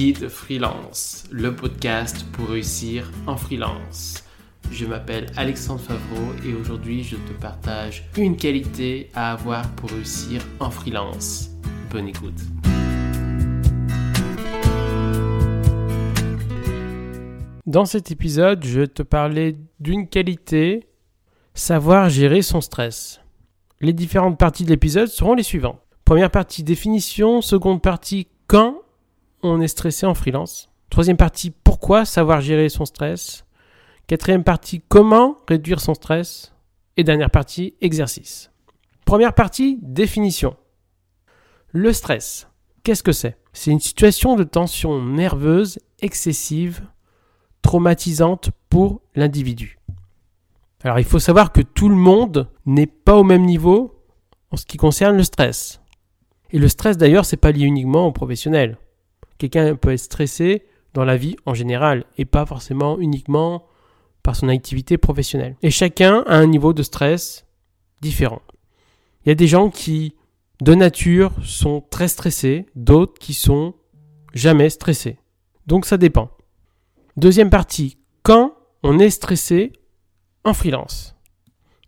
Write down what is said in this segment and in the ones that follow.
Guide Freelance, le podcast pour réussir en freelance. Je m'appelle Alexandre Favreau et aujourd'hui je te partage une qualité à avoir pour réussir en freelance. Bonne écoute. Dans cet épisode, je vais te parler d'une qualité, savoir gérer son stress. Les différentes parties de l'épisode seront les suivantes. Première partie définition, seconde partie quand on est stressé en freelance. Troisième partie pourquoi savoir gérer son stress? Quatrième partie comment réduire son stress? Et dernière partie exercice. Première partie définition. Le stress, qu'est-ce que c'est? C'est une situation de tension nerveuse excessive, traumatisante pour l'individu. Alors il faut savoir que tout le monde n'est pas au même niveau en ce qui concerne le stress. Et le stress d'ailleurs, c'est pas lié uniquement au professionnel. Quelqu'un peut être stressé dans la vie en général et pas forcément uniquement par son activité professionnelle. Et chacun a un niveau de stress différent. Il y a des gens qui, de nature, sont très stressés, d'autres qui sont jamais stressés. Donc ça dépend. Deuxième partie, quand on est stressé en freelance.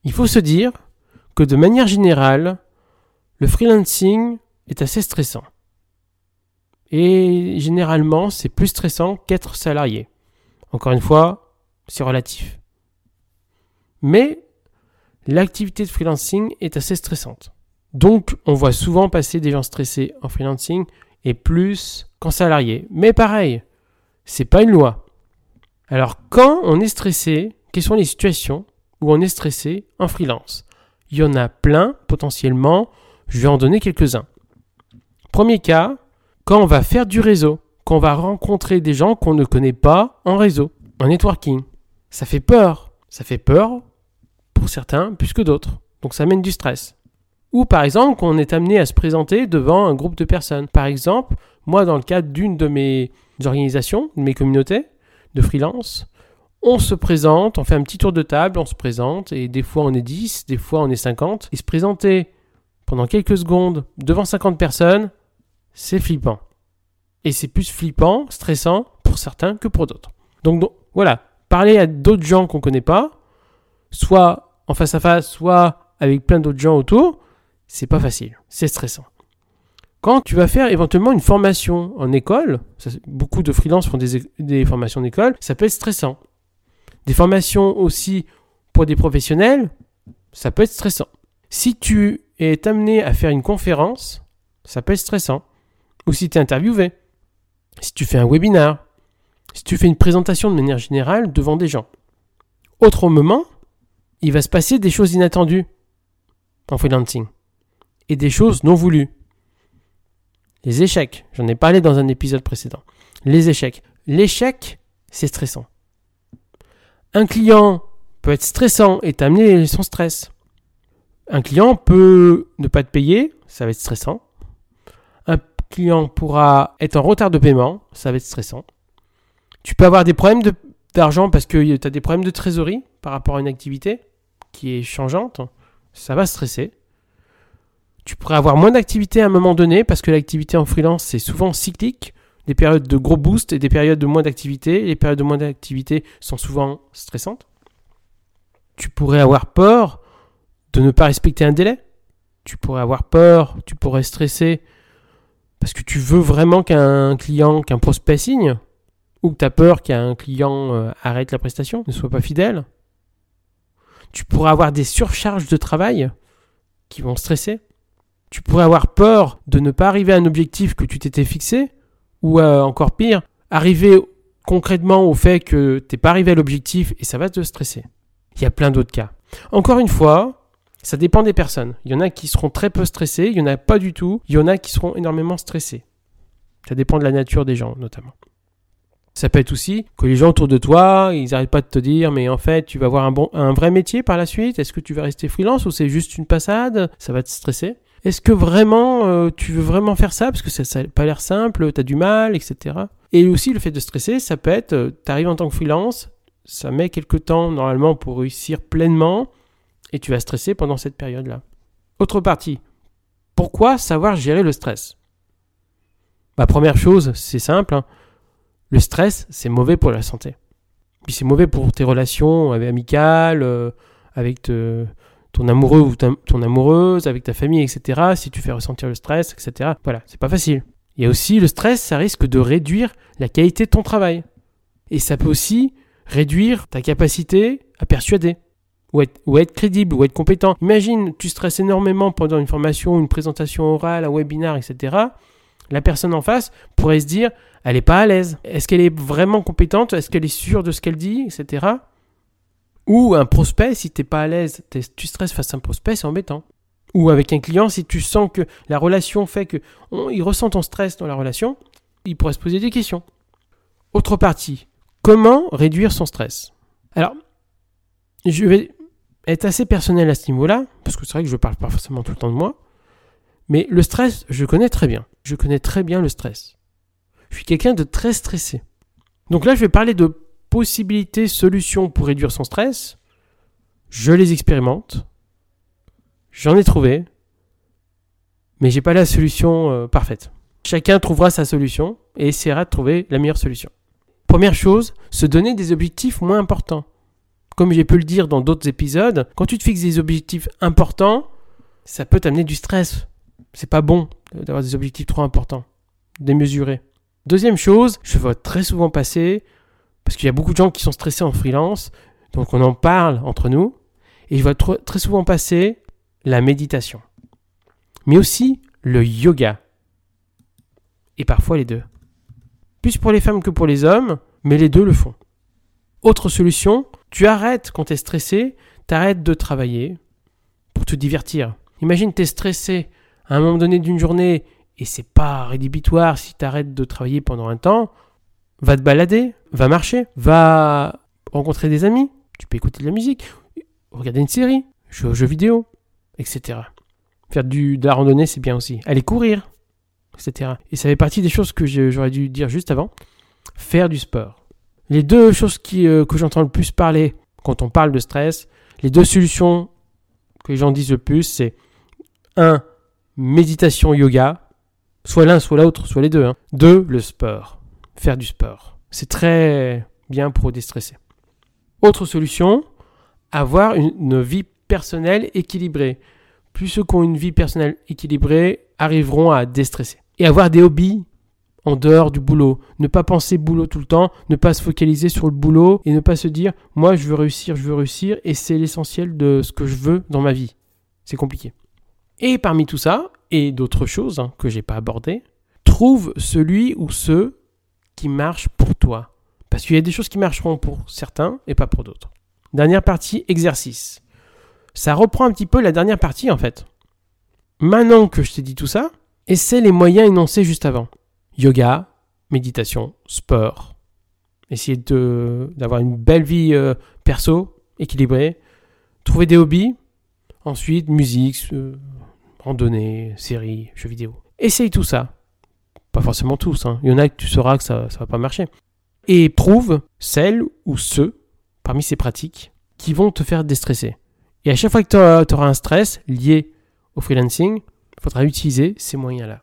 Il faut se dire que de manière générale, le freelancing est assez stressant. Et généralement, c'est plus stressant qu'être salarié. Encore une fois, c'est relatif. Mais l'activité de freelancing est assez stressante. Donc, on voit souvent passer des gens stressés en freelancing et plus qu'en salarié. Mais pareil, c'est pas une loi. Alors, quand on est stressé, quelles sont les situations où on est stressé en freelance? Il y en a plein potentiellement. Je vais en donner quelques-uns. Premier cas, quand on va faire du réseau, quand on va rencontrer des gens qu'on ne connaît pas en réseau, en networking. Ça fait peur. Ça fait peur pour certains plus que d'autres. Donc ça mène du stress. Ou par exemple, quand on est amené à se présenter devant un groupe de personnes. Par exemple, moi dans le cadre d'une de mes organisations, de mes communautés de freelance, on se présente, on fait un petit tour de table, on se présente, et des fois on est 10, des fois on est 50. Et se présenter pendant quelques secondes devant 50 personnes, c'est flippant. Et c'est plus flippant, stressant pour certains que pour d'autres. Donc, voilà, parler à d'autres gens qu'on ne connaît pas, soit en face à face, soit avec plein d'autres gens autour, c'est pas facile, c'est stressant. Quand tu vas faire éventuellement une formation en école, beaucoup de freelances font des, des formations d'école, ça peut être stressant. Des formations aussi pour des professionnels, ça peut être stressant. Si tu es amené à faire une conférence, ça peut être stressant ou si tu es interviewé, si tu fais un webinar, si tu fais une présentation de manière générale devant des gens. Autre moment, il va se passer des choses inattendues en freelancing et des choses non voulues. Les échecs, j'en ai parlé dans un épisode précédent. Les échecs. L'échec, c'est stressant. Un client peut être stressant et t'amener son stress. Un client peut ne pas te payer, ça va être stressant client pourra être en retard de paiement, ça va être stressant. Tu peux avoir des problèmes d'argent parce que tu as des problèmes de trésorerie par rapport à une activité qui est changeante, ça va stresser. Tu pourrais avoir moins d'activité à un moment donné parce que l'activité en freelance c'est souvent cyclique, des périodes de gros boost et des périodes de moins d'activité. Les périodes de moins d'activité sont souvent stressantes. Tu pourrais avoir peur de ne pas respecter un délai. Tu pourrais avoir peur, tu pourrais stresser parce que tu veux vraiment qu'un client, qu'un prospect signe Ou que tu as peur qu'un client euh, arrête la prestation, ne soit pas fidèle? Tu pourrais avoir des surcharges de travail qui vont stresser. Tu pourrais avoir peur de ne pas arriver à un objectif que tu t'étais fixé. Ou euh, encore pire, arriver concrètement au fait que tu n'es pas arrivé à l'objectif et ça va te stresser. Il y a plein d'autres cas. Encore une fois, ça dépend des personnes. Il y en a qui seront très peu stressés, il y en a pas du tout, il y en a qui seront énormément stressés. Ça dépend de la nature des gens, notamment. Ça peut être aussi que les gens autour de toi, ils n'arrêtent pas de te dire, mais en fait, tu vas avoir un, bon, un vrai métier par la suite. Est-ce que tu vas rester freelance ou c'est juste une passade? Ça va te stresser. Est-ce que vraiment, euh, tu veux vraiment faire ça? Parce que ça n'a pas l'air simple, tu as du mal, etc. Et aussi, le fait de stresser, ça peut être, euh, tu arrives en tant que freelance, ça met quelques temps normalement pour réussir pleinement et tu vas stresser pendant cette période-là. Autre partie. Pourquoi savoir gérer le stress? Ma bah, Première chose, c'est simple. Hein. Le stress, c'est mauvais pour la santé. Puis c'est mauvais pour tes relations amicales, euh, avec ton amoureux ou ton amoureuse, avec ta famille, etc. Si tu fais ressentir le stress, etc. Voilà, c'est pas facile. Il y a aussi le stress, ça risque de réduire la qualité de ton travail. Et ça peut aussi réduire ta capacité à persuader, ou être, ou être crédible, ou être compétent. Imagine, tu stresses énormément pendant une formation, une présentation orale, un webinar, etc. La personne en face pourrait se dire, elle n'est pas à l'aise. Est-ce qu'elle est vraiment compétente? Est-ce qu'elle est sûre de ce qu'elle dit, etc. Ou un prospect, si tu n'es pas à l'aise, tu stresses face à un prospect, c'est embêtant. Ou avec un client, si tu sens que la relation fait que il ressent ton stress dans la relation, il pourrait se poser des questions. Autre partie, comment réduire son stress? Alors, je vais être assez personnel à ce niveau-là, parce que c'est vrai que je ne parle pas forcément tout le temps de moi, mais le stress, je connais très bien. Je connais très bien le stress. Je suis quelqu'un de très stressé. Donc là, je vais parler de possibilités, solutions pour réduire son stress. Je les expérimente. J'en ai trouvé. Mais j'ai pas la solution euh, parfaite. Chacun trouvera sa solution et essaiera de trouver la meilleure solution. Première chose, se donner des objectifs moins importants. Comme j'ai pu le dire dans d'autres épisodes, quand tu te fixes des objectifs importants, ça peut t'amener du stress. C'est pas bon d'avoir des objectifs trop importants, démesurés. Deuxième chose, je vois très souvent passer, parce qu'il y a beaucoup de gens qui sont stressés en freelance, donc on en parle entre nous, et je vois très souvent passer la méditation, mais aussi le yoga, et parfois les deux. Plus pour les femmes que pour les hommes, mais les deux le font. Autre solution, tu arrêtes quand tu es stressé, tu arrêtes de travailler pour te divertir. Imagine tu es stressé à un moment donné d'une journée et c'est pas rédhibitoire si tu arrêtes de travailler pendant un temps, va te balader, va marcher, va rencontrer des amis, tu peux écouter de la musique, regarder une série, jouer aux jeux vidéo, etc. Faire du, de la randonnée, c'est bien aussi. Aller courir, etc. Et ça fait partie des choses que j'aurais dû dire juste avant. Faire du sport. Les deux choses euh, que j'entends le plus parler quand on parle de stress, les deux solutions que les gens disent le plus, c'est 1. Méditation, yoga. Soit l'un, soit l'autre, soit les deux. 2. Hein. Le sport. Faire du sport. C'est très bien pour déstresser. Autre solution, avoir une vie personnelle équilibrée. Plus ceux qui ont une vie personnelle équilibrée arriveront à déstresser. Et avoir des hobbies en dehors du boulot. Ne pas penser boulot tout le temps, ne pas se focaliser sur le boulot et ne pas se dire moi je veux réussir, je veux réussir et c'est l'essentiel de ce que je veux dans ma vie. C'est compliqué. Et parmi tout ça, et d'autres choses hein, que j'ai pas abordées, trouve celui ou ceux qui marchent pour toi. Parce qu'il y a des choses qui marcheront pour certains et pas pour d'autres. Dernière partie, exercice. Ça reprend un petit peu la dernière partie en fait. Maintenant que je t'ai dit tout ça, essaie les moyens énoncés juste avant. Yoga, méditation, sport. Essayer d'avoir une belle vie euh, perso, équilibrée. Trouver des hobbies. Ensuite, musique, euh, randonnée, séries, jeux vidéo. Essaye tout ça. Pas forcément tous. Hein. Il y en a que tu sauras que ça ne va pas marcher. Et prouve celles ou ceux, parmi ces pratiques, qui vont te faire déstresser. Et à chaque fois que tu auras un stress lié au freelancing, il faudra utiliser ces moyens-là.